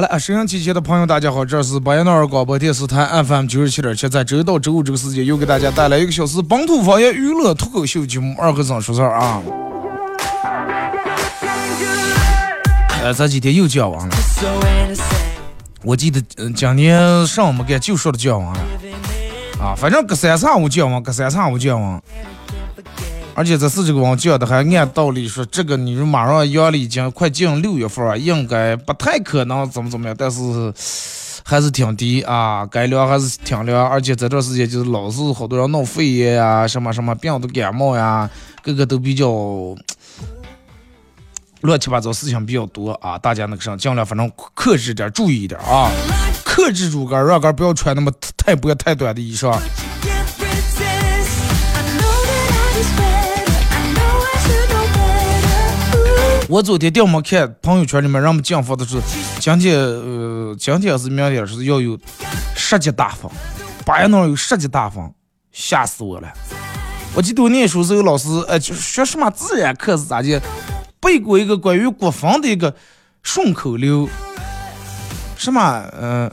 好了啊，收音机前的朋友，大家好，这是巴彦淖尔广播电视台 FM 九十七点七，在周一到周五这个时间，又给大家带来一个小时本土方言娱乐脱口秀节目《二和尚说事儿》啊。呃，这几天又讲完了，我记得嗯，今年上午没干就说的讲完了啊，反正隔三差五讲完，隔三差五讲完。而且这四这个网讲的还按道理说，这个你说马上阳历已经快进六月份了，应该不太可能怎么怎么样，但是还是挺低啊，该凉还是挺凉。而且这段时间就是老是好多人闹肺炎呀，什么什么病毒感冒呀，个个都比较乱七八糟事情比较多啊，大家那个上尽量反正克制点，注意一点啊，克制住个，让个不要穿那么太薄太短的衣裳。我昨天掉没看朋友圈里面，人们讲发的是，今天呃，今天是明天是要有十级大风，八月那有十级大风，吓死我了。我记得我念书时候老师，呃，就是学什么自然课是咋的，背过一个关于国风的一个顺口溜，什么嗯，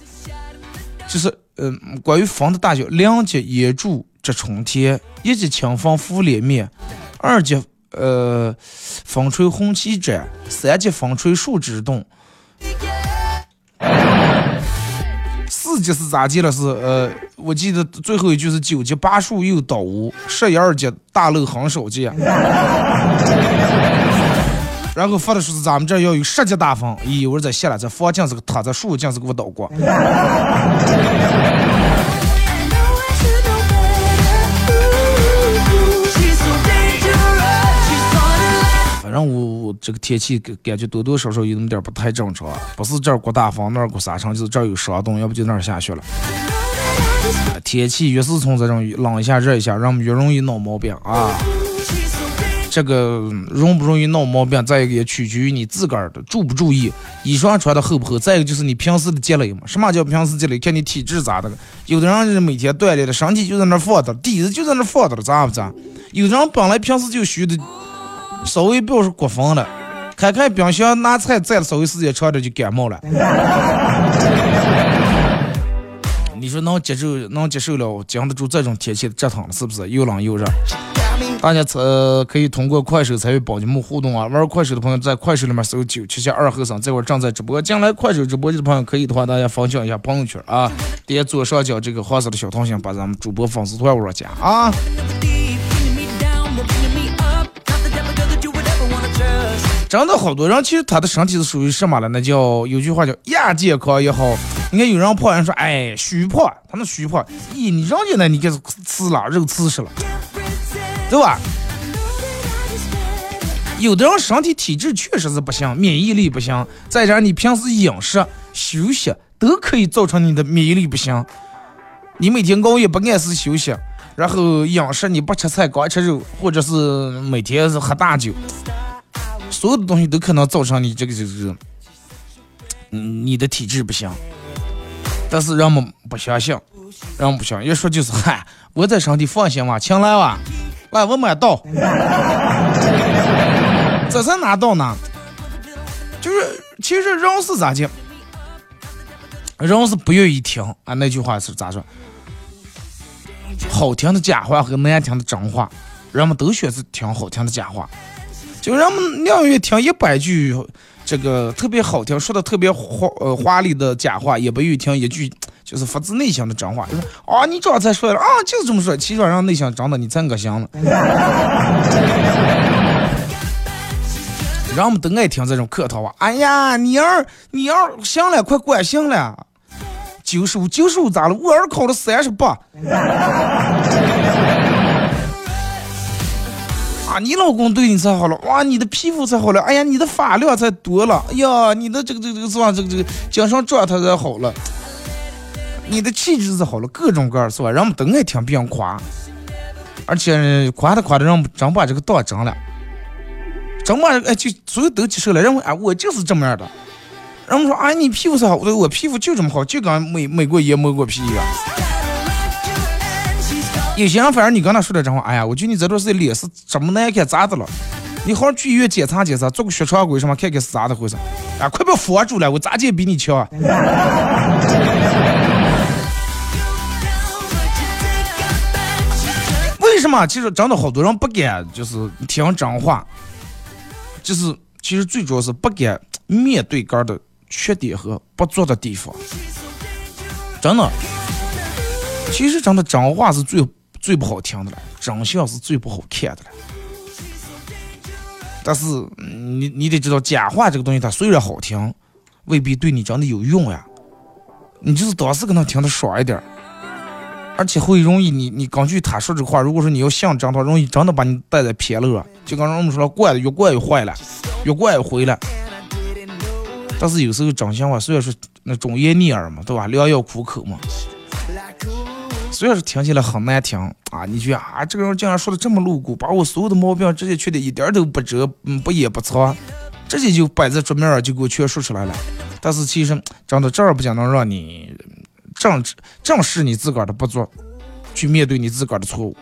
就是嗯，关于风的大小，两级野柱遮春天，一级清风拂脸面，二级。呃，风吹红旗展，三级风吹树枝动，四级是咋记了？是呃，我记得最后一句是九级八树又倒屋，十一二级大楼很少见。然后发的说是咱们这要有十级大风，咦，我说在下了，这风竟是个塌，这树竟是给我倒过。让我这个天气感感觉多多少少有那么点不太正常，不是这刮大风，那刮沙尘，就是这有霜冻，要不就那儿下雪了。天气越是从这种冷一下热一下，人们越容易闹毛病啊。这个容不容易闹毛病，再一个也取决于你自个儿的注不注意，衣裳穿的厚不厚，再一个就是你平时的积累嘛。什么叫平时积累？看你体质咋的。有的人是每天锻炼的，身体就在那放着，底子就在那放着了，咋不咋？有的人本来平时就虚的。稍微不要说过风了，看看冰箱拿菜站了稍微时间长点就感冒了。你说能接受能接受了，经得住这种天气的折腾了，是不是又冷又热？大家呃可以通过快手参与宝节目互动啊！玩快手的朋友在快手里面搜九七七二和尚，这会儿正在直播。进来快手直播间的朋友可以的话，大家分享一下朋友圈啊，点左上角这个黄色的小桃心，把咱们主播粉丝团窝加啊。真的好多人，其实他的身体是属于什么了？那叫有句话叫亚健康也好。你看有人胖，人说哎虚胖，他那虚胖，咦你人家那你给吃了肉吃死了，对吧？有的人身体体质确实是不行，免疫力不行，再加上你平时饮食、休息都可以造成你的免疫力不行。你每天熬夜不按时休息，然后饮食你不吃菜光吃肉，或者是每天是喝大酒。所有的东西都可能造成你这个就是，嗯，你的体质不行。但是人们不相信，人们不相信，一说就是嗨，我在上帝放心嘛，请来吧，来，我买到。这才哪到呢？就是其实人是咋的？人是不愿意听啊，那句话是咋说？好听的假话和难听的真话，人们都选择听好听的假话。就人们宁愿听一百句这个特别好听，说的特别华呃华丽的假话，也不愿意听一句就是发自内心的真话，就是啊，你这才说了啊，就是这么说，其实让内心真的你真恶心了。人们都爱听这种客套话。哎呀，你儿你儿行了，快关行了。九十五九十五咋了？我儿考了三十八。你老公对你才好了。哇，你的皮肤才好了。哎呀，你的发量才多了。哎呀，你的这个这个这个是吧？这个这个精神状态才好了。你的气质才好了，各种各样是吧？人们都爱听别人夸，而且夸的夸的，人们真把这个当真了。真把哎，就所有都接受了，认为啊，我就是这么样的。人们说，哎，你皮肤才好，我我皮肤就这么好，就跟美美过爷摸过皮一样。有些人反正你跟他说点真话，哎呀，我觉得你这段时间脸是这么难看，咋的了？你好好去医院检查检查，做个血常规什么，看看是咋的回事。啊，快别防住了，我咋见比你强。为什么？其实真的好多人不敢，就是听真话。就是，其实最主要是不敢面对哥的缺点和不足的地方。真的，其实真的真话是最最不好听的了，长相是最不好看的了。但是你你得知道，假话这个东西，它虽然好听，未必对你真的有用呀。你就是当时跟他听的爽一点。而且会容易，你你根据他说这话，如果说你要信真，他容易真的把你带在偏了。就刚刚我们说了，惯的越惯越坏了，越惯越毁了。但是有时候真心话虽然说那忠言逆耳嘛，对吧？良药苦口嘛。虽然是听起来很难听啊，你觉得啊，这个人竟然说的这么露骨，把我所有的毛病、直接缺点一点都不遮，嗯，不掩不藏，直接就摆在桌面上就给我全说出来了。但是其实真的这儿不仅能让你。正正视你自个儿的不足，去面对你自个儿的错误。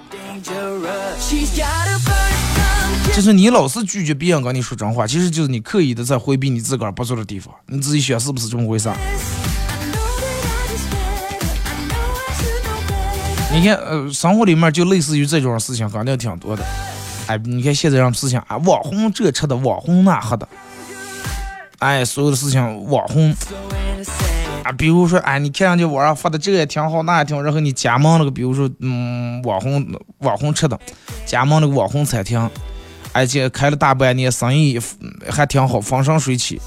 就是你老是拒绝别人跟你说真话，其实就是你刻意的在回避你自个儿不足的地方。你自己想是不是这么回事？你看，呃，生活里面就类似于这种事情，肯定挺多的。哎，你看现在让事情啊，网红这吃的，网红那喝的，哎，所有的事情网红。啊，比如说，哎，你看上去网上发的这个也挺好，那也挺好，然后你加盟那个，比如说，嗯，网红网红吃的，加盟那个网红餐厅，而且开了大半年，生意还挺好，风生水起。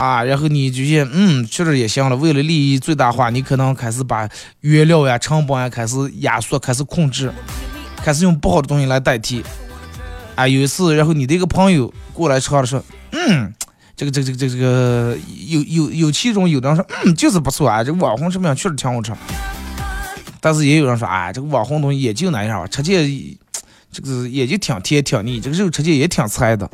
啊，然后你就些，嗯，确实也行了。为了利益最大化，你可能开始把原料呀、成本呀开始压缩，开始控制，开始用不好的东西来代替。啊，有一次，然后你的一个朋友过来吃的说，嗯。这个这个这个这个有有有其中有的人说，嗯，就是不错啊，这个网红什么样确实挺好吃。但是也有人说，哎，这个网红东西也就那样吧，吃起这个也就挺甜挺腻，这个肉吃起也挺柴的。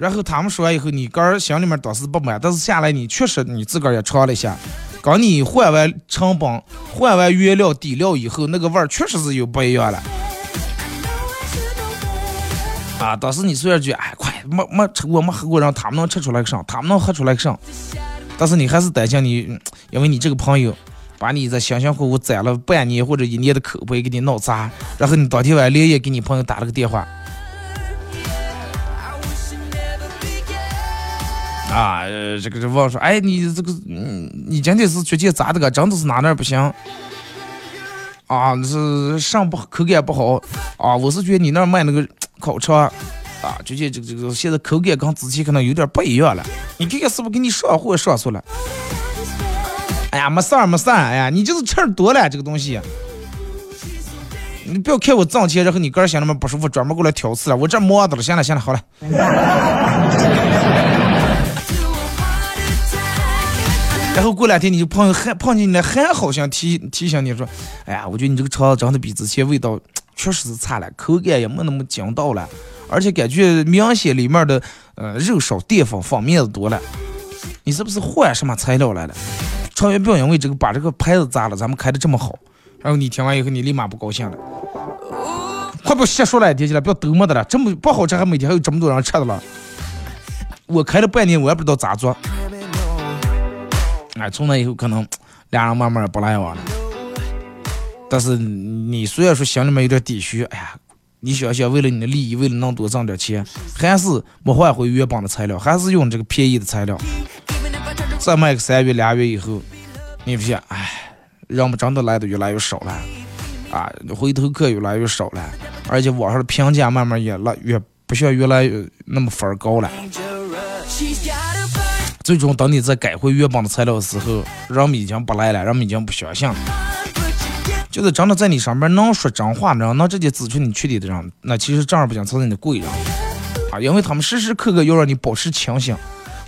然后他们说完以后，你个儿心里面当时不满，但是下来你确实你自个儿也尝了一下，刚你换完成本、换完原料底料以后，那个味儿确实是有不一样了。啊，当时你虽然觉得哎快没没吃过没喝过，让他们能吃出来个啥，他们能喝出来个啥，但是你还是担心你，因为你这个朋友把你在辛辛苦苦攒了半年或者一年的口碑给你闹砸，然后你当天晚上连夜给你朋友打了个电话，啊，这个这问说，哎，你这个嗯，你今天是最近咋的个？真的是哪哪不行？啊，是上不口感不好啊，我是觉得你那卖那个。烤肠啊，最近这个这个现在口感跟之前可能有点不一样了。你看看是不是给你上货上错了？哎呀，没事儿没事儿，哎呀，你就是吃多了这个东西。你不要看我挣钱，然后你个人心里面不舒服，专门过来挑刺了。我这忙的了，行了行了，好了。然后过两天你就碰还碰见你了，还好像提提醒你说，哎呀，我觉得你这个肠子长得比之前味道。确实是差了，口感也没那么劲道了，而且感觉明显里面的呃肉少，淀粉放面子多了。你是不是换什么材料来了？长远不要因为这个把这个牌子砸了，咱们开的这么好。然后你听完以后，你立马不高兴了。快不瞎说了，听起来不要逗么的了，这么不好吃还每天还有这么多人吃的了。我开了半年，我也不知道咋做。哎，从那以后可能俩人慢慢不来往了。但是你虽然说心里面有点底虚，哎呀，你想想，为了你的利益，为了能多挣点钱，还是没换回原本的材料，还是用这个便宜的材料，再卖个三月俩月以后，你不信？哎，人们真的来的越来越少了，啊，回头客越来越少了，而且网上的评价慢慢也来越不像原来那么分高了。最终，等你再改回原本的材料的时候，人们已经不来了，人们已经不相信了。就是真的在你上面能说真话的人，能直接指出你缺点的人，那其实正儿八经才是你的贵人啊！因为他们时时刻刻要让你保持清醒，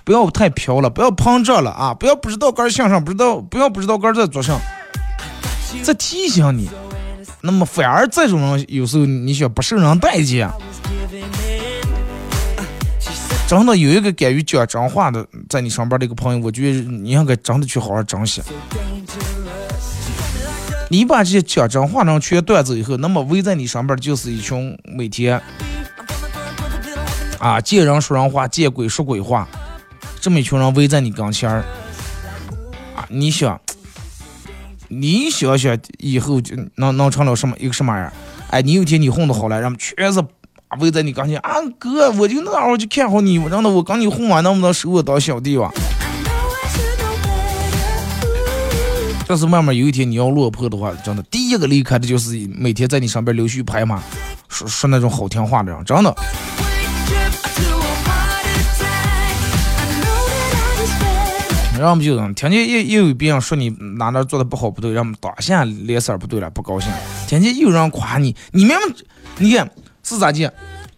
不要太飘了，不要膨胀了啊！不要不知道该向上，不知道不要不知道该在做啥，在提醒你。那么反而这种人有时候你想不受人待见。真的有一个敢于讲真话的，在你上班的一个朋友，我觉得你应该真的去好好珍惜。你把这些讲真话的人全端走以后，那么围在你上边就是一群每天啊见人说人话，见鬼说鬼话，这么一群人围在你跟前儿啊，你想，你想想以后就能能成了什么一个什么样？哎，你有一天你混的好了，让全是。围在你跟前啊，哥，我就那会儿就看好你，我让的我跟你混完，能不能收我当小弟吧？但是慢慢有一天你要落魄的话，真的，第一个离开的就是每天在你上边溜须拍马，说说那种好听话的人，真的。然后我们就听见又又有别人说你哪哪做的不好不对，让我们当下脸色不对了，不高兴。听见有人夸你，你明明你看。是咋的？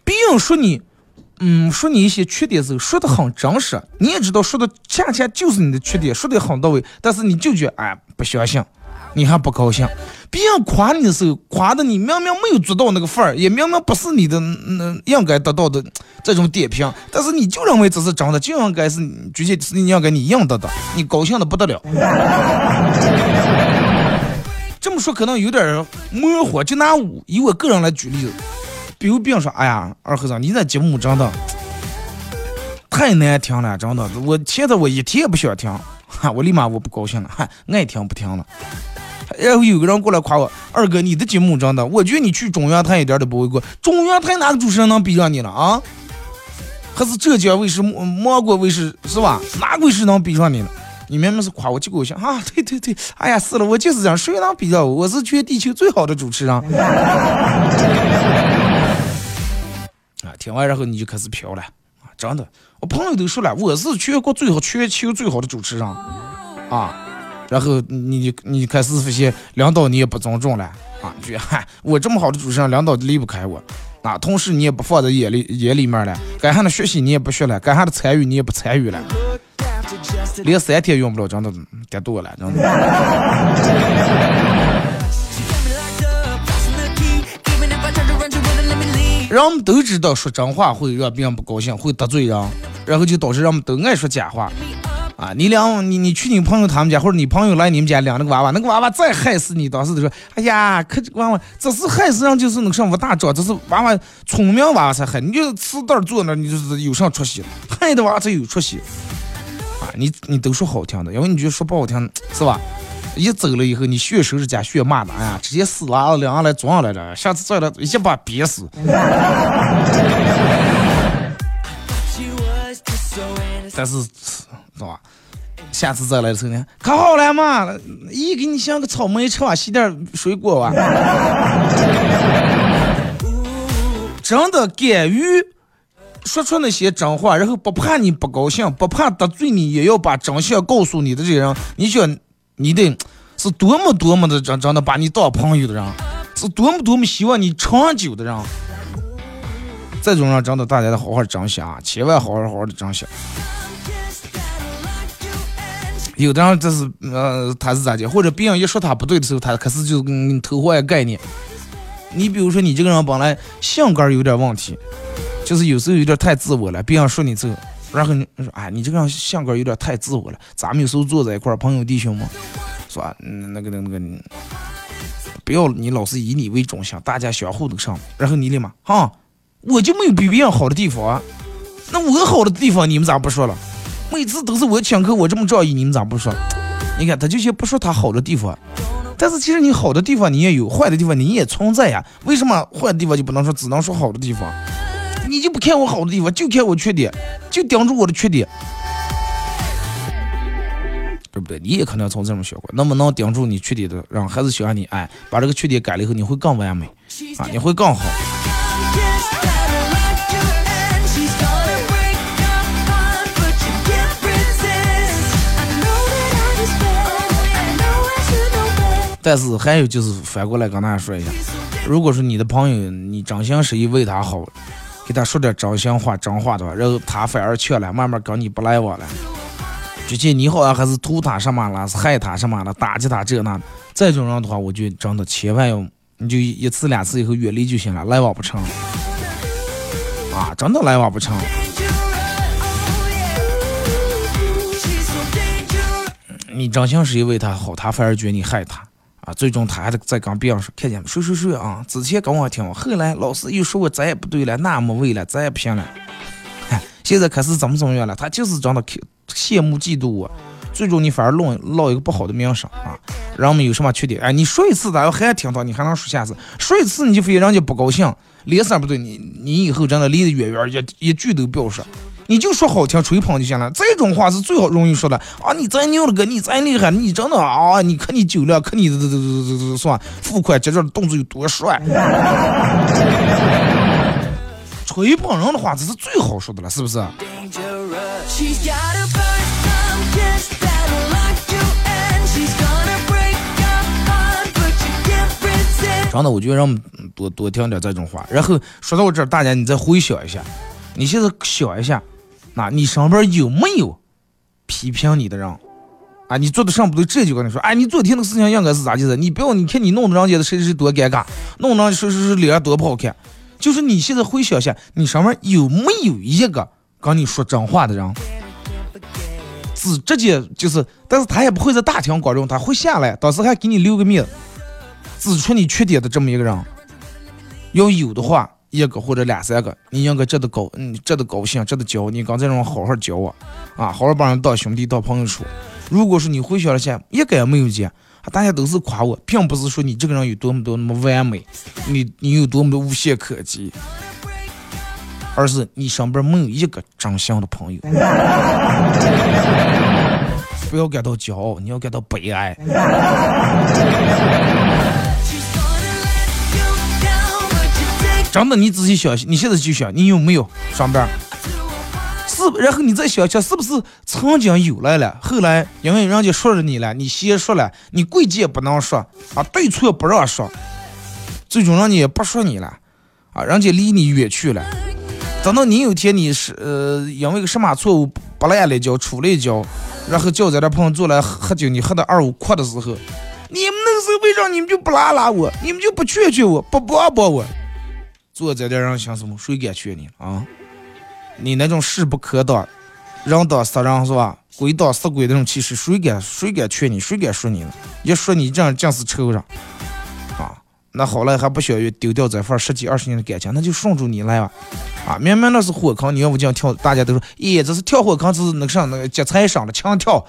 别人说你，嗯，说你一些缺点时候说的很真实，你也知道说的恰恰就是你的缺点，说的很到位，但是你就觉哎不相信，你还不高兴。别人夸你的时候，夸的你明明没有做到那个份儿，也明明不是你的那应该得到的这种点评，但是你就认为这是真的，就应该是这些是你应该你应得的，你高兴的不得了。这么说可能有点模糊，就拿我以我个人来举例子。比如别人说：“哎呀，二和尚，你这节目真的太难听了，真的，我现在我一天也不想听，哈，我立马我不高兴了，哈，爱听不听了。”然后有个人过来夸我：“二哥，你的节目真的，我觉得你去中央台一点都不为过。中央台哪个主持人能比上你了啊？还是浙江卫视、芒果卫视是吧？哪个卫视能比上你了？你明明是夸我就高兴啊！对对对，哎呀，是了，我就是这样，谁能比上我？我是全地球最好的主持人。”听完然后你就开始飘了啊！真的，我朋友都说了，我是全国最好、全球最好的主持人啊。然后你你开始发现领导你也不尊重了啊！觉嗨，我这么好的主持人，领导离不开我啊。同事你也不放在眼里眼里面了，该喊的学习你也不学了，该喊的参与你也不参与了，连三天用不了，真的得多了，真的。人们都知道说真话会让别人不高兴，会得罪人，然后就导致人们都爱说假话。啊，你俩你你去你朋友他们家，或者你朋友来你们家领那个娃娃，那个娃娃再害死你，当时都说，哎呀，可这娃娃这是害死人，就是那个上不大招，这是娃娃聪明娃娃才害，你就瓷蛋坐那，你就是有啥出息？害的娃娃才有出息。啊，你你都说好听的，因为你就说不好听，是吧？一走了以后，你血收拾家血骂的，哎呀，直接死了，两个来撞来着，下次再来一把憋死。但是，是吧？下次再来的时候呢，可好了嘛，一给你像个草莓吃吧，洗点水果吧。真的敢于说出那些真话，然后不怕你不高兴，不怕得罪你，也要把真相告诉你的这人，你想。你得是多么多么的真真的把你当朋友的人，是多么多么希望你长久的人。这种人真的大家得好好珍惜啊，千万好好好好的珍惜。有的人这是呃他是咋的，或者别人一说他不对的时候，他可是就跟你偷换概念。你比如说你这个人本来性格有点问题，就是有时候有点太自我了，别人说你这个。然后你说，哎，你这个样性格有点太自我了。咱们有时候坐在一块儿，朋友弟兄嘛，是吧？那个、那个、那个，不要你老是以你为中心，大家相互都上。然后你立马，哈，我就没有比别人好的地方，那我好的地方你们咋不说了？每次都是我请客，我这么仗义，你们咋不说？你看他就先不说他好的地方，但是其实你好的地方你也有，坏的地方你也存在呀。为什么坏的地方就不能说，只能说好的地方？你就不看我好的地方，就看我缺点，就盯住我的缺点，对不对？你也可能从这种学过，能不能盯住你缺点的，让孩子喜欢你？哎，把这个缺点改了以后，你会更完美啊，你会更好。但是还有就是反过来跟大家说一下，如果说你的朋友你真心实意为他好，给他说点真心话、真话的话，然后他反而劝了，慢慢跟你不来往了，最近你好像还是图他什么了，是害他什么了，打击他这那，这种人的话，我就真的千万要，你就一次两次以后远离就行了，来往不成，啊，真的来往不成。你真心实意为他好，他反而觉得你害他。啊，最终他还得再跟别人说，看见没？谁谁谁啊？之前跟我挺好，后来老师又说我咱也不对了，那没为了，咱也不行了。哎，现在开始怎么怎么样了？他就是长得羡慕嫉妒我，最终你反而落落一个不好的名声啊。人们有什么缺点？哎，你说一次，他要还听到，你还能说下次？说一次你就非让人家不高兴，脸色不对，你你以后真的离得远远，一一句都不要说。你就说好听，吹捧就行了。这种话是最好容易说的啊！你再牛了哥，你再厉害，你真的啊！你看你酒量，看你这这这这这算付款结账的动作有多帅。吹捧人的话，这是最好说的了，是不是？真的，我觉得让多多听点这种话。然后说到这儿，大家你再回想一下，你现在想一下。那你上边有没有批评你的人啊？你做的上不对，这就跟你说，哎，你昨天那个事情应该是咋地的？你不要，你看你弄的人家的谁谁多尴尬，弄的谁谁谁脸多不好看。就是你现在回想下，你上面有没有一个跟你说真话的人？只直接就是，但是他也不会在大庭广众，他会下来，当时还给你留个面，指出你缺点的这么一个人，要有的话。一个或者两三个，你应该值得高，嗯，值得高兴，值得教。你刚才让我好好教我，啊，好好把人当兄弟当朋友处。如果说你回想了下，一个也没有见，大家都是夸我，并不是说你这个人有多么多那么完美，你你有多么的无懈可击，而是你身边没有一个真心的朋友。不要感到骄傲，你要感到悲哀。真的，你仔细想，你现在就想，你有没有上班？是，然后你再想想，是不是曾经有来了？后来因为人家说了你了，你先说了，你贵贱不能说啊，对错不让说，最终人家也不说你了啊，人家离你远去了。等到你有天你是呃，因为个什么错误不赖了交，出了交，然后叫咱这朋友坐来喝酒，你喝的二五阔的时候，你们那时候为啥你们就不拉拉我，你们就不劝劝我，不帮帮我？坐在这让想什么？谁敢劝你啊？你那种势不可挡、人挡杀人是吧？鬼挡杀鬼那种气势，谁敢谁敢劝你？谁敢说你呢？一说你这样，尽是仇人啊！那好了，还不想于丢掉这份十几二十年的感情，那就顺着你来吧！啊，明明那是火坑，你要不这样跳，大家都说，咦，这是跳火坑，这是那个上那个劫财上了强跳。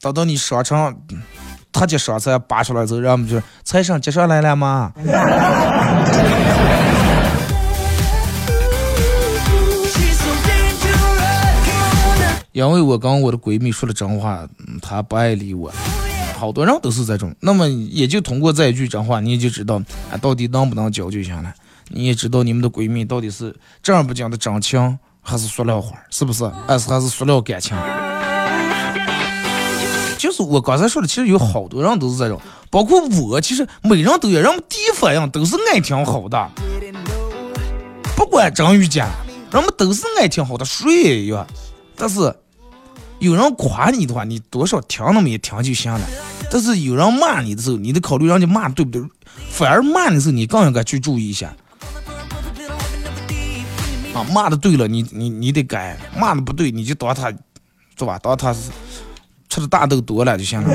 等 到你上成。他接上菜拔出来之后，然后就菜上接上来了吗？因为我跟我的闺蜜说了真话，她不爱理我。好多人都是这种，那么也就通过这一句真话，你也就知道啊，到底能不能交就行了。你也知道你们的闺蜜到底是正儿八经的真情，还是塑料花，是不是？还是还是塑料感情？我刚才说的，其实有好多人都是这种，包括我，其实每人都有，人们第一反应都是爱听好的，不管真与假，人们都是爱听好的，谁也有。但是有人夸你的话，你多少听那么一听就行了。但是有人骂你的时候，你得考虑人家骂对不对，反而骂的时候，你更应该去注意一下。啊，骂的对了，你你你得改；骂的不对，你就当他，是吧？当他是。吃的大豆多了就行了。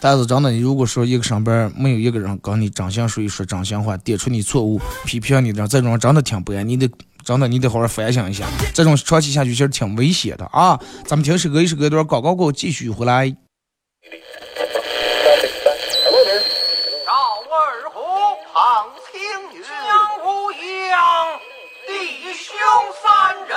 但是真的，你如果说一个上班没有一个人跟你真心说一说真心话，点出你错误，批评你的这种真的挺不安，你得真的你得好好反省一下，这种长期下去其实挺危险的啊！咱们听首歌，一首歌段广告过后继续回来。赵二虎胖青云，江无恙，弟兄三人。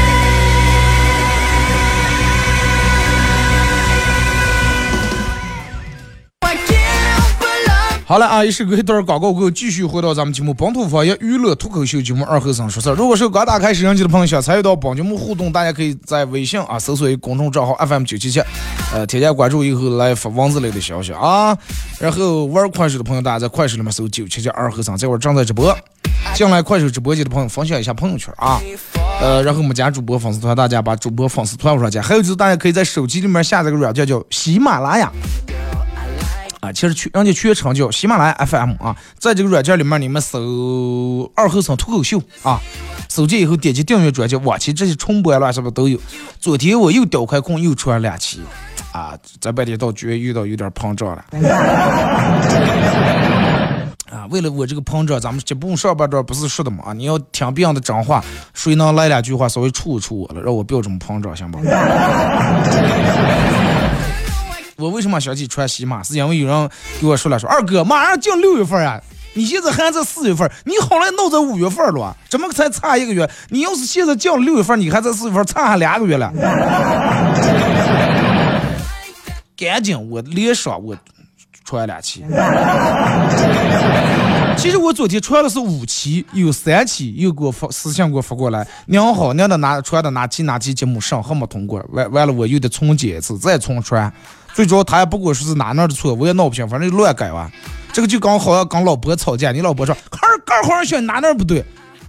好了啊，一首歌一段广告后，继续回到咱们节目本土方言娱乐脱口秀节目二后生说事儿。如果是刚打开摄像机的朋友，想参与到本节目互动，大家可以在微信啊搜索一公众账号 FM 九七七，呃，添加关注以后来发文字类的消息啊。然后玩快手的朋友，大家在快手里面搜九七七二后生，这会儿正在直播。进来快手直播间的朋友，分享一下朋友圈啊。呃，然后我们加主播粉丝团，大家把主播粉丝团往上加。还有就是大家可以在手机里面下载个软件叫喜马拉雅。啊，其实全人家全称叫喜马拉雅 FM 啊，在这个软件里面，你们搜“二后生脱口秀”啊，搜进以后点击订阅专辑，往期这些重播乱什么都有。昨天我又掉开空，又出来两期，啊，在半天到居然遇到有点膨胀了。啊，为了我这个膨胀，咱们节目上半段不是说的嘛？啊，你要听别人的真话，谁能来两句话稍微触一触我了，让我不要这么膨胀，行不？我为什么想起穿喜马？是因为有人给我说了，说二哥马上进六月份啊，你现在还在四月份，你好来闹在五月份了，怎么才差一个月？你要是现在进六月份，你还在四月份，差还两个月了。赶紧，我连上我穿两期。其实我昨天穿的是五期，有三期又给我发私信给我发过来，您好，您的哪穿的哪期哪期节目审核没通过，完完了我又得重剪一次，再重穿。最主要他也不管说是哪哪的错，我也闹不清，反正就乱改完。这个就刚好要跟老婆吵架，你老婆说，孩儿干好选哪哪不对，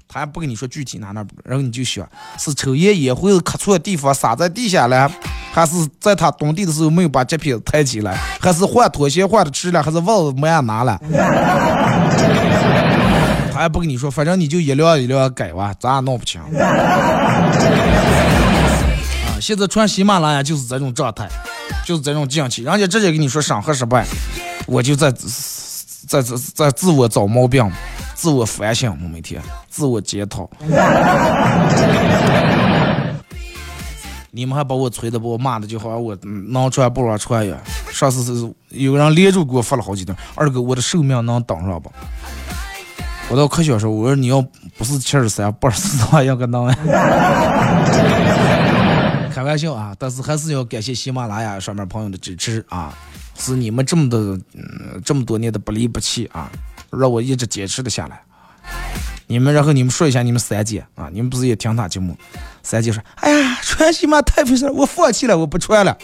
他也不跟你说具体哪哪不对，然后你就选是抽烟烟灰磕错地方洒在地下了，还是在他蹲地的时候没有把这片抬起来，还是换拖鞋换的迟了，还是袜子没按拿了。他也不跟你说，反正你就一辆一辆改吧，咱也闹不清。啊，现在穿喜马拉雅就是这种状态。就是这种境气，人家直接跟你说审核失败，我就在在在在自我找毛病，自我反省，我每天自我检讨。你们还把我催的，把我骂的，就好像我能穿不能穿呀。上次是有人连着给我发了好几顿，二哥，我的寿命能等上不？我到科学时候，我说你要不是七十三八十四的话，应该能。开玩笑啊，但是还是要感谢喜马拉雅上面朋友的支持啊，是你们这么的，嗯，这么多年的不离不弃啊，让我一直坚持的下来。你们，然后你们说一下你们三姐啊，你们不是也听他节目？三姐说：“哎呀，穿西马太费事，我放弃了，我不穿了。”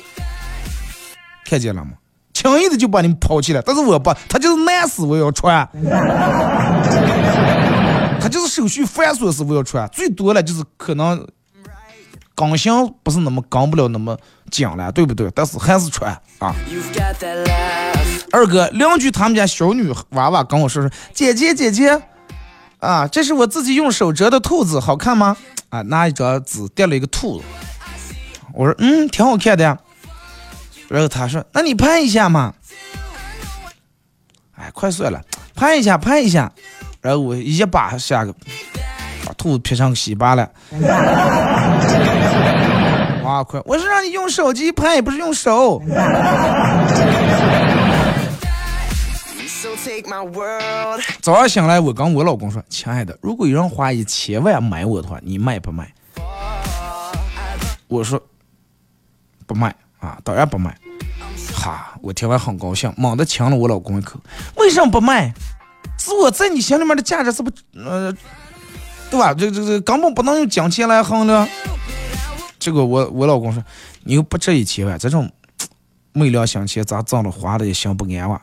看见了吗？轻易的就把你们抛弃了。但是我不，他就是难死我要穿，他就是手续繁琐是我要穿，最多了就是可能。刚性不是那么刚不了那么紧了，对不对？但是还是穿啊。二哥，邻居他们家小女娃娃跟我说说，姐姐姐姐，啊，这是我自己用手折的兔子，好看吗？啊，拿一张纸叠了一个兔子。我说嗯，挺好看的呀。然后他说那你拍一下嘛。哎，快算了，拍一下，拍一下。然后我一把下个把兔子劈成个稀巴烂。哇，快！我是让你用手机拍，不是用手。早上醒来，我跟我老公说：“亲爱的，如果有人花一千万买我的话，你卖不卖？”我说：“不卖啊，当然不卖。”哈，我听完很高兴，猛地亲了我老公一口。为什么不卖？是我在你心里面的价值是不呃，对吧？这这这根本不能用金钱来衡量。这个我我老公说：“你又不值一千万，这种没良心钱咋挣了花了也心不安哇。”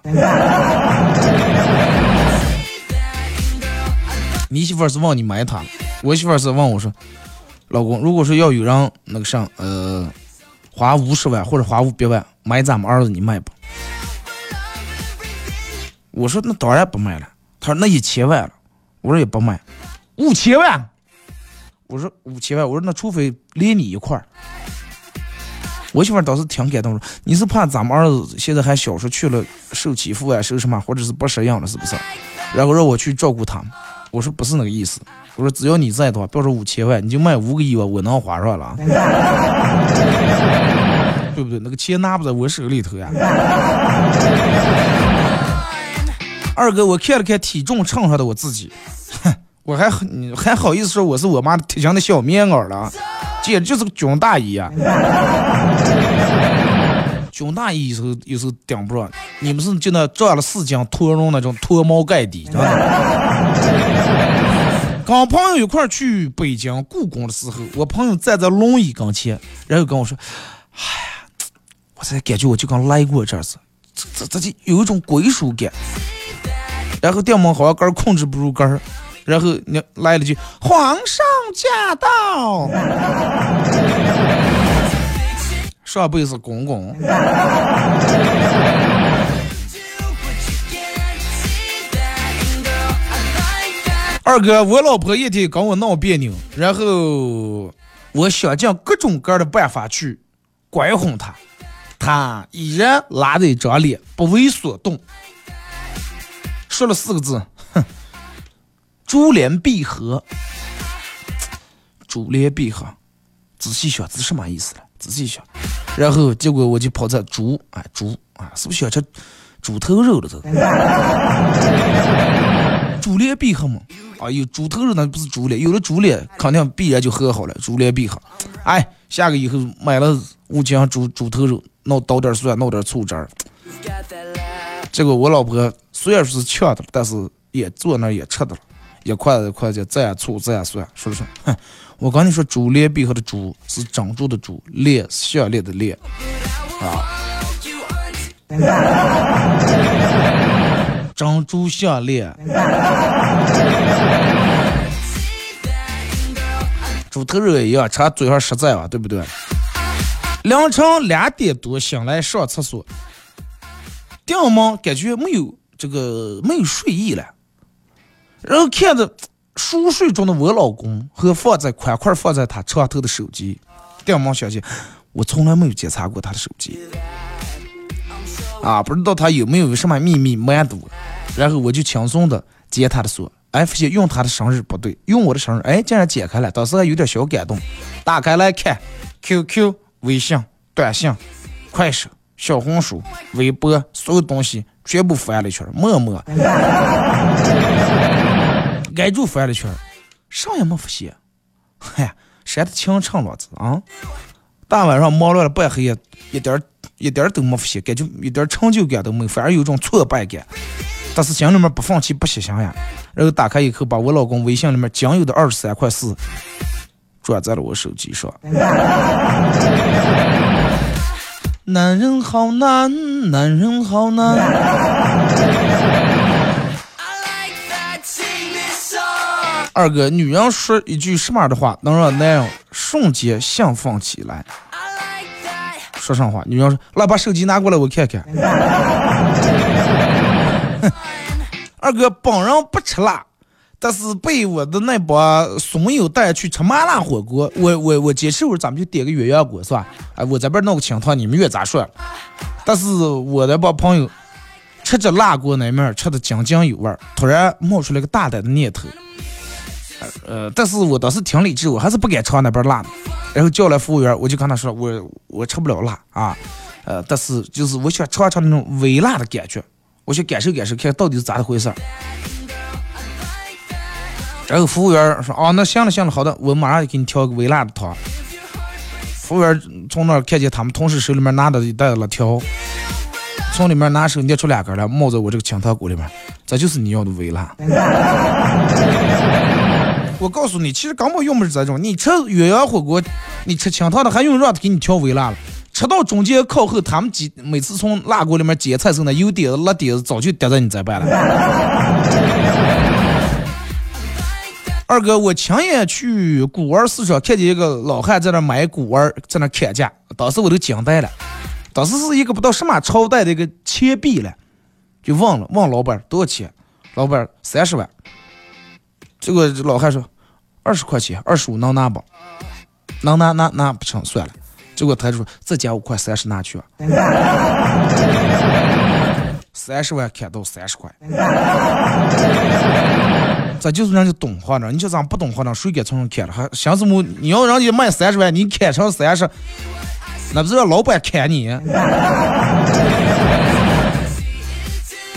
你媳妇是问你买它，我媳妇是问我说：“老公，如果说要有人那个啥，呃，花五十万或者花五百万买咱们儿子，你卖不？”我说：“那当然不卖了。”他说：“那一千万了。”我说：“也不卖。”五千万？我说：“五千万。”我说：“那除非连你一块儿。”我媳妇儿当时挺感动，说：“你是怕咱们儿子现在还小，说去了受欺负啊，受什么，或者是不适应了，是不是？然后让我去照顾他。”我说不是那个意思，我说只要你在的话，不要说五千万，你就卖五个亿吧，我能花上了，对不对？那个钱拿不在我手里头呀。二哥，我看了看体重秤上的我自己，哼，我还你还好意思说我是我妈贴上的小棉袄了，简直就是个军大衣啊！军大衣有时候有时候顶不上，你们是就那长了四斤脱绒那种脱毛盖底，知道吗？跟朋友一块去北京故宫的时候，我朋友站在轮椅跟前，然后跟我说：“哎呀，我才感觉我就刚来过这儿，这这这就有一种归属感。”然后电门好像杆儿控制不住杆儿，然后你来了句：“皇上驾到！”上辈子公公。二哥，我老婆一天跟我闹别扭，然后我想尽各种各样的办法去拐哄她，她依然拉着一张脸不为所动，说了四个字：珠联璧合。珠联璧合，仔细想这是什么意思了？仔细想，然后结果我就跑这猪，哎猪啊，是不是想吃猪头肉了？这珠联璧合嘛。啊，有猪头肉那不是猪脸，有了猪脸肯定必然就和好了，珠联璧合。哎，下个以后买了五斤猪猪头肉，弄倒点蒜，弄点醋汁儿。结果我老婆虽然说是呛的，但是也坐那也吃的了，一块一块就蘸醋蘸蒜，说了说，哼，我跟你说，猪脸必合的猪是珍珠的珠，链项链的链啊。珍珠项链，猪头肉也一样，插嘴上实在吧，对不对？凌晨两点多醒来上厕所，顶门感觉没有这个没有睡意了，然后看着熟睡中的我老公和放在宽宽放在他床头的手机，顶门想起我从来没有检查过他的手机。啊，不知道他有没有什么秘密瞒着我，然后我就轻松的接他的锁，哎，发现用他的生日不对，用我的生日，哎，竟然解开了，当时还有点小感动。打开来看，QQ、微信、短信、快手、小红书、微博，所有东西全部翻了一圈，默默，挨住翻了一圈，啥也没发现。嗨，删的清唱老子啊！大晚上忙乱了半黑夜，一点一点都没发现，感觉一点成就感都没，反而有种挫败感。但是心里面不放弃，不歇想呀。然后打开以后，把我老公微信里面仅有的二十三块四转在了我手机上。男人好难，男人好难。二哥，女人说一句什么样的话能让男人瞬间兴奋起来？说上话，女人说：“来把手机拿过来，我看看。”二哥，本人不吃辣，但是被我的那帮损友带去吃麻辣火锅，我我我坚持我说咱们就点个鸳鸯锅是吧？哎，我这边弄个清汤，你们愿咋说？但是我的帮朋友吃着辣锅那面儿吃的津津有味儿，突然冒出来个大胆的念头，呃，但是我当时挺理智，我还是不敢尝那边辣的。然后叫来服务员，我就跟他说，我我吃不了辣啊，呃，但是就是我想尝尝那种微辣的感觉，我想感受感受，看到底是咋的回事。然后服务员说：“哦，那行了行了，好的，我马上就给你调个微辣的汤。”服务员从那儿看见他们同事手里面拿的一袋辣条，从里面拿手捏出两根来，冒在我这个清汤锅里面，这就是你要的微辣。我告诉你，其实根本用不着这种，你吃鸳鸯火锅，你吃清汤的还用让他给你调微辣了。吃到中间靠后，他们几每次从辣锅里面捡菜时候，那油点子、辣点子早就叠在你这边了。二哥，我亲眼去古玩市场看见一个老汉在那买古玩，在那砍价，当时我都惊呆了。当时是一个不知道什么朝代的一个钱币了，就问了问老板多少钱，老板三十万。结果老汉说二十块钱，二十五能拿不？能拿拿拿不成，算了。结果他就说再加五块，三十拿去吧。三十万砍到三十块。这就是人家懂行的，你就咱不懂行的，谁敢从上砍了？还想什么？你要人家卖三十万，你砍成三十，那不是让老板砍你？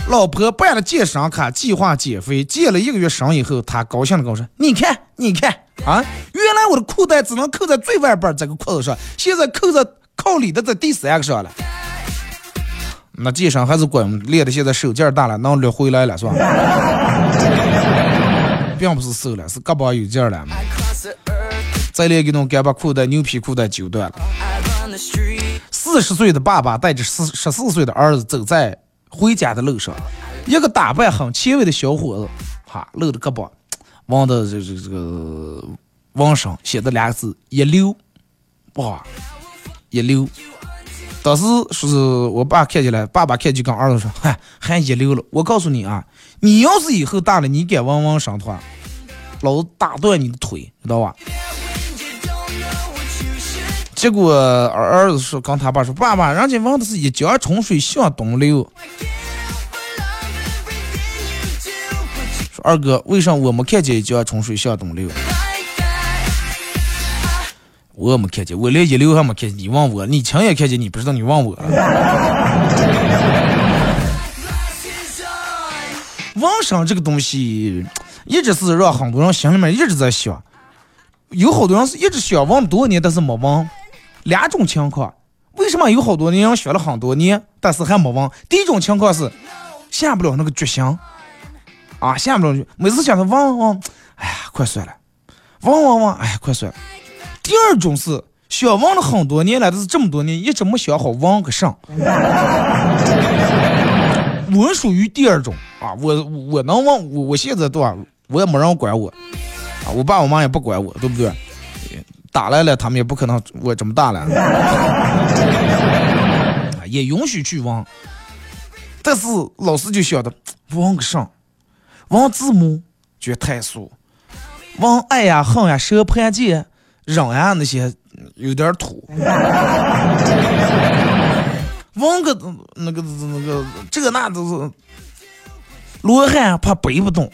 老婆办了健身卡，计划减肥，健了一个月身以后，她高兴的跟我说：“你看，你看啊，原来我的裤带只能扣在最外边这个裤子上，现在扣在靠里的这第三个上了。那健身还是管练的，现在手劲大了，能略回来了，是吧？” 并不是瘦了，是胳膊有劲了。再练给侬给把裤带牛皮裤带揪断了。四十岁的爸爸带着十十四岁的儿子走在回家的路上，一个打扮很前卫的小伙子，哈，露着胳膊，纹的这这这个纹身，写的两个字一流，哇，一流。当时说是我爸看见了，爸爸看就跟儿子说，嗨，还一流了。我告诉你啊。你要是以后大了，你敢汪汪上的话，老子打断你的腿，知道吧？结果儿子说，跟他爸说，爸爸，人家问的是一江春水向东流。说二哥，为啥我没看见一江春水向东流？我没看见，我连一流还没看见。你问我，你亲眼看见，你不知道，你问我。纹身这个东西，一直是让很多人心里面一直在想，有好多人是一直想问多年，但是没问。两种情况，为什么有好多人学了很多年，但是还没忘？第一种情况是下不了那个决心，啊，下不了决，每次想着忘忘，哎呀，快算了，忘忘忘，哎呀，快算了。第二种是想忘了很多年了，但是这么多年一直没想好忘个上。我属于第二种啊，我我能忘我我现在多，我也没人管我啊，我爸我妈也不管我，对不对？打来了，他们也不可能我这么大了，也允许去问，但是老师就晓得问个上，忘字母觉得太俗，问爱呀恨呀蛇盘结忍呀那些有点土。问个那个那个这个那都是罗汉怕背不动，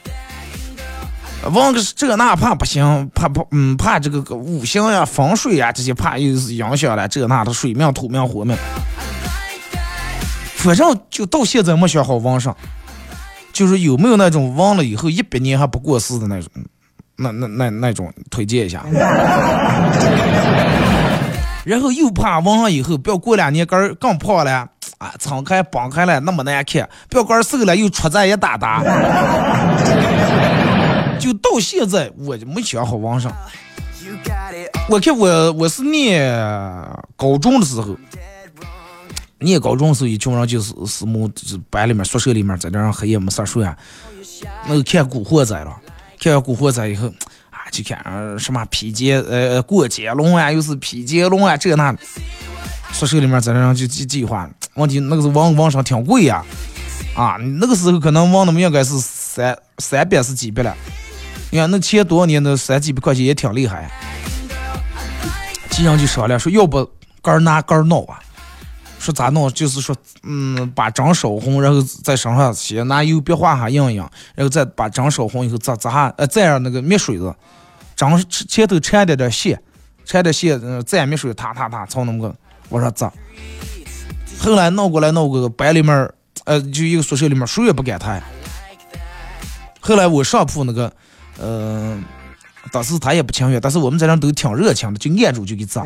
问个这那怕不行，怕怕嗯怕这个个五行呀风水呀这些怕又是影响了这那的水命土命火命，反正就到现在没想好网上，就是有没有那种忘了以后一百年还不过世的那种，那那那那种推荐一下。然后又怕纹上以后，不要过两年根儿更胖了，啊，撑开绑开了那么难看，不要根儿瘦了又出在一大大。就到现在我就没想好纹上。我看我我是念高中的时候，念高中的时候一群人就是是么班里面宿舍里面在那黑夜没事说呀，那个看古惑仔了，看完古惑仔以后。啊就看什么皮杰呃过肩龙啊，又是皮杰龙啊，这那宿舍里面在那就计计划，问题那个是网网上挺贵呀，啊，那个时候可能网那么应该是三三百是几百了，你看那前多少年的三几百块钱也挺厉害。几人就商量说，要不杆儿拿杆儿闹啊？说咋弄？就是说，嗯，把章烧红，然后在身上先拿油笔画下印印，然后再把章烧红以后砸砸下，呃，再让那个灭水子，章前头缠点点线，缠点线，嗯，再灭水，踏踏踏朝那么个往上砸。后来闹过来闹过个班里面儿，呃，就一个宿舍里面谁也不敢抬。后来我上铺那个，嗯、当时他也不情愿，但是我们这人都挺热情的，就按住就给砸，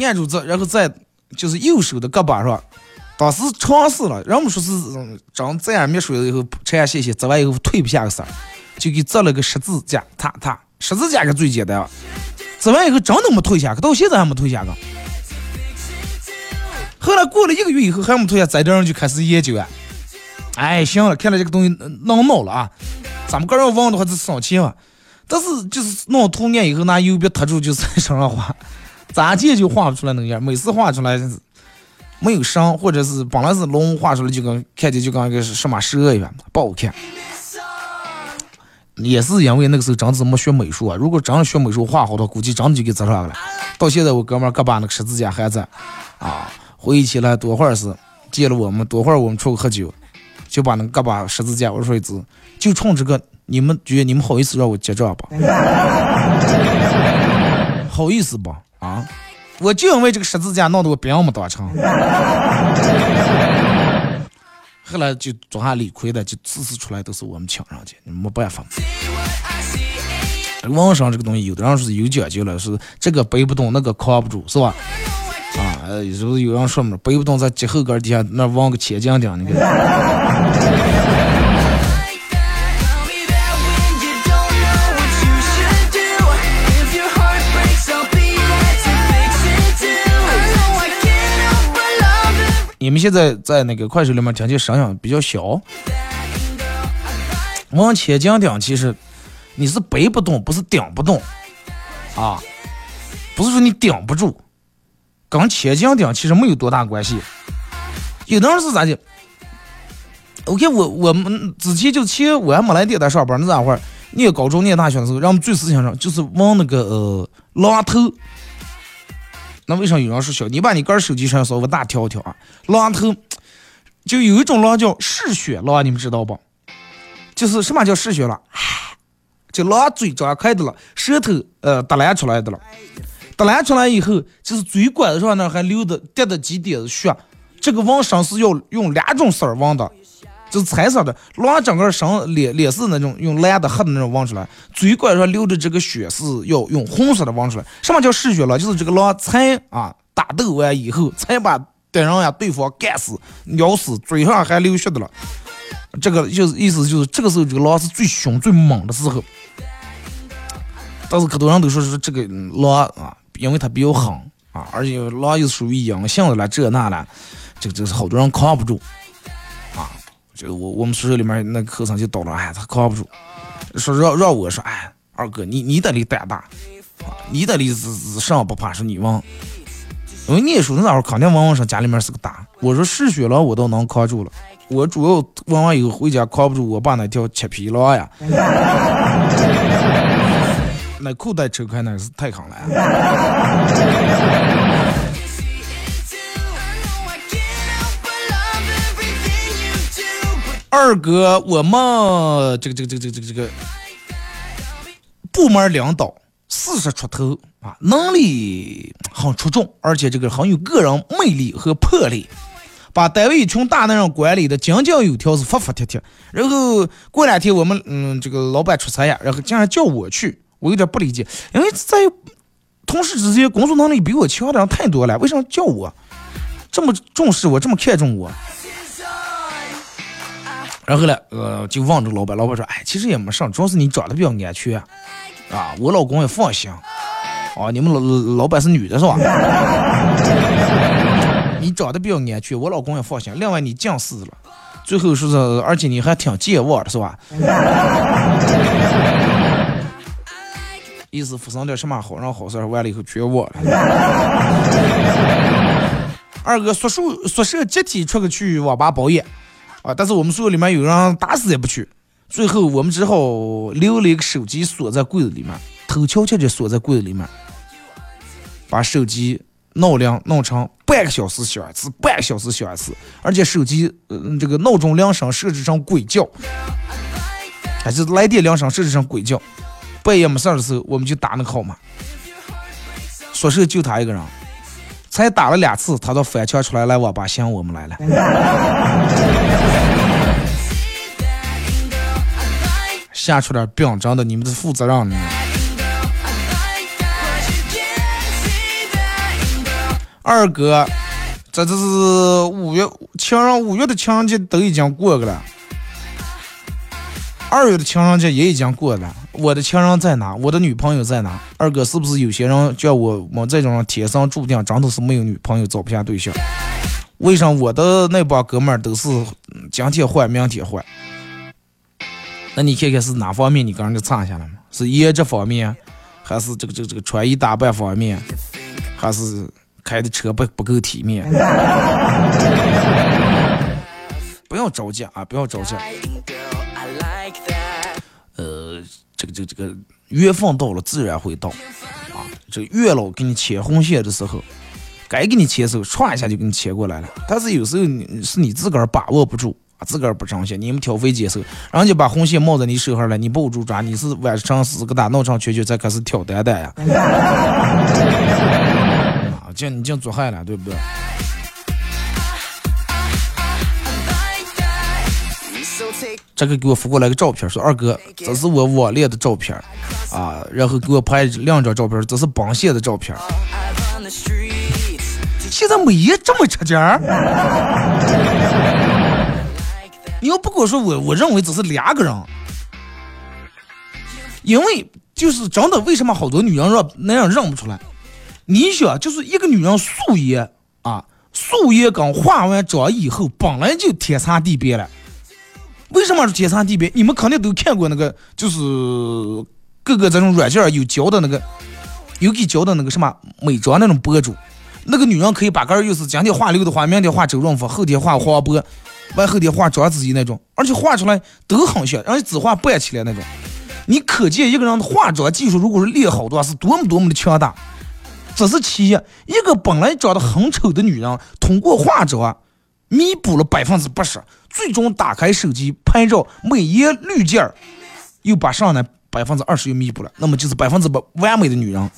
按住这，然后在就是右手的胳膊上，当时尝试了，人们说是长这样灭水了以后缠下线线，砸完以后退不下个色，就给砸了个十字架，踏踏十字架个最简单了，砸完以后真的没退下，到现在还没退下个。后来过了一个月以后还没退下，在这人就开始研究啊。哎，行了，看来这个东西呃弄闹了啊！咱们个人忘的话，就省钱嘛。但是就是弄图案以后，拿油笔贴住就在身上画，咋见就画不出来那个样。每次画出来没有伤，或者是本来是龙画出来就跟看见就跟个什么蛇一样，不好看。也是因为那个时候真是没学美术啊！如果真学美术画好的，估计真的就给砸上了。到现在我哥们儿胳膊那个十字架还在啊！回忆起来多会儿是见了我们，多会儿我们出去喝酒。就把那个胳膊十字架，我说一次，就冲这个，你们觉得你们好意思让我结账吧？好意思不？啊？我就因为这个十字架闹得我兵没当成，后来就做下理亏的，就次次出来都是我们请上去，你没办法。网上这个东西，有的人说是有讲究了，是这个背不动，那个扛不住，是吧？啊，有时候有人说嘛，背不动在脚后跟底下那往个前肩顶，你看。你们现在在那个快手里面听见声音比较小，往前肩顶其实你是背不动，不是顶不动，啊，不是说你顶不住。跟前颈顶其实没有多大关系，有的人是咋的？OK，我我们之前就前我还没来电台上班那咋会儿，念高中念大学的时候，让我们最思想上就是往那个呃榔头。那为啥有人说小？你把你个手机上稍微大调调啊，狼头就有一种狼叫嗜血狼，你们知道不？就是什么叫嗜血狼？就狼嘴张开的了，舌头呃耷拉出来的了。耷拉出来以后，就是嘴管子上那还流的滴的几点子血。这个纹身是要用两种色儿纹的，就是彩色的，狼整个身脸脸是那种用蓝的、黑的那种纹出来。嘴管上流的这个血是要用红色的纹出来。什么叫嗜血了？就是这个狼才啊打斗完以后，才把敌人呀对方干死、咬死，嘴上还流血的了。这个就是意思就是这个时候这个狼是最凶最猛的时候。但是可多人都说是这个狼啊。因为它比较狠啊，而且狼又属于阴性的了，这那了，这个这是好多人扛不住。这我我们宿舍里面那个后生就倒了，哎，他扛不住，说让让我说，哎，二哥你你得力胆大，你得力是是上不怕是你忘，因为你说那会儿肯定往往上家里面是个大，我说嗜血狼我都能扛住了，我主要玩完以后回家扛不住我爸那条切皮狼呀。那裤带扯开那是太坑了。二哥，我们这个这个这个这个这个这个部门领导四十出头啊，能力很出众，而且这个很有个人魅力和魄力，把单位一群大男人管理的井井有条，是服服帖帖。然后过两天我们嗯这个老板出差呀，然后竟然叫我去。我有点不理解，因为在同事之间工作能力比我强的人太多了，为什么叫我这么重视我，这么看重我？然后呢，呃，就问这个老板，老板说：“哎，其实也没事，主要是你长得比较安全啊，我老公也放心。啊，你们老老板是女的是吧？你长得比较安全，我老公也放心。另外你近视了，最后说是，而且你还挺健忘的是吧？” 意思发生点什么好人好事，完了以后全忘了。二哥宿舍宿舍集体出去去网吧包夜，啊，但是我们宿舍里面有人打死也不去，最后我们只好留了一个手机锁在柜子里面，偷悄悄的锁在柜子里面，把手机闹铃弄成半个小时响一次，半个小时响一次，而且手机呃这个闹钟铃声设置成鬼叫，还是来电铃声设置成鬼叫，半夜没事的时候我们就打那个号码，宿舍就他一个人。才打了两次，他都翻墙出来来网吧向我们来了。吓出点病，真的，你们是负责任的。二哥，这这是五月情人五月的情人节都已经过去了，二月的情人节也已经过了。我的情人在哪？我的女朋友在哪？二哥，是不是有些人叫我们这种人天生注定真的是没有女朋友，找不下对象？为啥我的那帮哥们儿都是今天换明天换？那你看看是哪方面你跟人家差下来吗？是颜值方面，还是这个这个这个穿衣打扮方面，还是开的车不不够体面？不要着急啊，不要着急。这这个缘分到了，自然会到啊！这月老给你牵红线的时候，该给你牵手，唰一下就给你牵过来了。但是有时候你是你自个儿把握不住啊，自个儿不珍惜，你们挑肥拣瘦，人家把红线冒在你手上了，你抱住抓，你是晚上四个大闹上圈圈才开始挑担担呀！啊，这你这做害了，对不对？这个给我发过来个照片，说二哥，这是我网恋的照片，啊，然后给我拍两张照片，这是绑线的照片。现在美颜这么吃劲儿？你要不跟我说，我我认为只是两个人，因为就是真的，为什么好多女人让那样认不出来？你想，就是一个女人素颜啊，素颜跟化完妆以后本来就天差地别了。为什么是天差地别？你们肯定都看过那个，就是各个这种软件有教的那个，有给教的那个什么美妆那种博主，那个女人可以把个儿又是今天画刘德华，明天画周润发，后天画黄渤，完后天画章子怡那种，而且画出来都很像，而且只画半起来那种。你可见一个人的化妆技术，如果是练好的话，是多么多么的强大。这是其一，一个本来长得很丑的女人，通过化妆。弥补了百分之八十，最终打开手机拍照，美颜滤镜儿又把上来百分之二十又弥补了，那么就是百分之百完美的女人。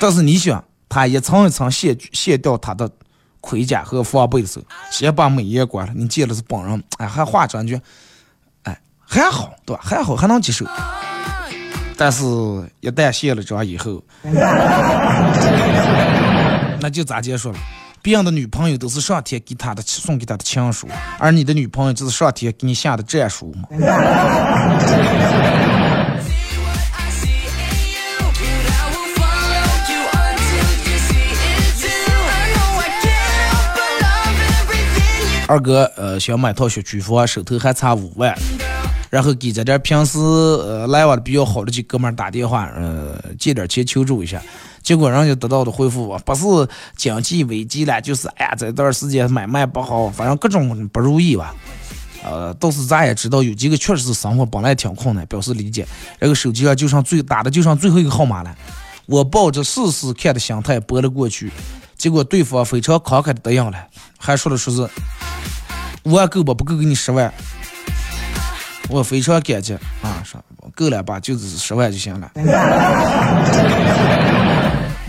但是你想，她一层一层卸卸掉她的盔甲和防备的时候，先把美颜关了，你见的是本人，哎，还化妆去，哎，还好，对吧？还好，还能接受。但是，一旦卸了妆以后，那就咋结束了？别人的女朋友都是上天给他的送给他的情书，而你的女朋友就是上天给你下的战书嘛？二哥，呃，想买套学区房，手头还差五万，然后给咱这平时呃来往的比较好的几哥们打电话，呃，借点钱求助一下。结果人家得到的回复不是经济危机了，就是哎呀这段时间买卖不好，反正各种不如意吧。呃，倒是咱也知道有几个确实是生活本来挺困难，表示理解。这个手机上就剩最打的就剩最后一个号码了，我抱着试试看的心态拨了过去，结果对方非常慷慨的答应了，还说了说是五万够不？不够给你十万。我非常感激啊，说够了吧，就是十万就行了。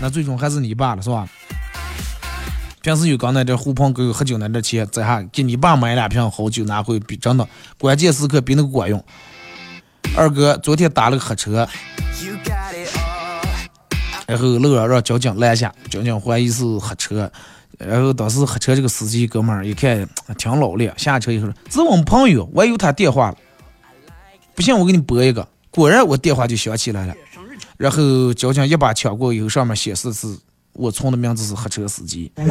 那最终还是你爸了，是吧？平时有刚那点狐朋狗友喝酒那点钱，这下给你爸买两瓶好酒拿回，比真的关键时刻比那个管用。二哥昨天打了个黑车，然后路上让交警拦下，交警怀疑是黑车，然后当时黑车这个司机哥们儿一看挺老练，下车以后说：“是我们朋友，我有他电话了，不信我给你拨一个。”果然我电话就响起来了。然后交警一把抢过以后，上面显示是我存的名字是黑车司机，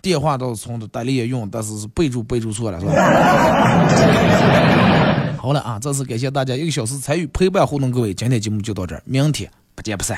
电话倒是存的，代理也用，但是是备注备注错了，是吧？好了啊，再次感谢大家一个小时参与陪伴互动，各位，今天节目就到这儿，明天不见不散。